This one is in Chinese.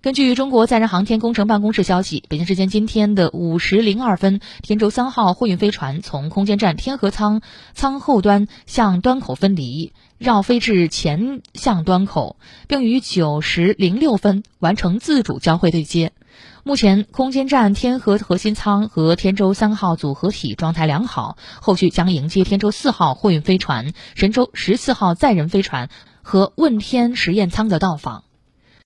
根据中国载人航天工程办公室消息北京时间今天的五时零二分天舟三号货运飞船从空间站天河舱舱后端向端口分离绕飞至前向端口并于九时零六分完成自主交会对接目前空间站天河核心舱和天舟三号组合体状态良好后续将迎接天舟四号货运飞船神舟十四号载人飞船和问天实验舱的到访。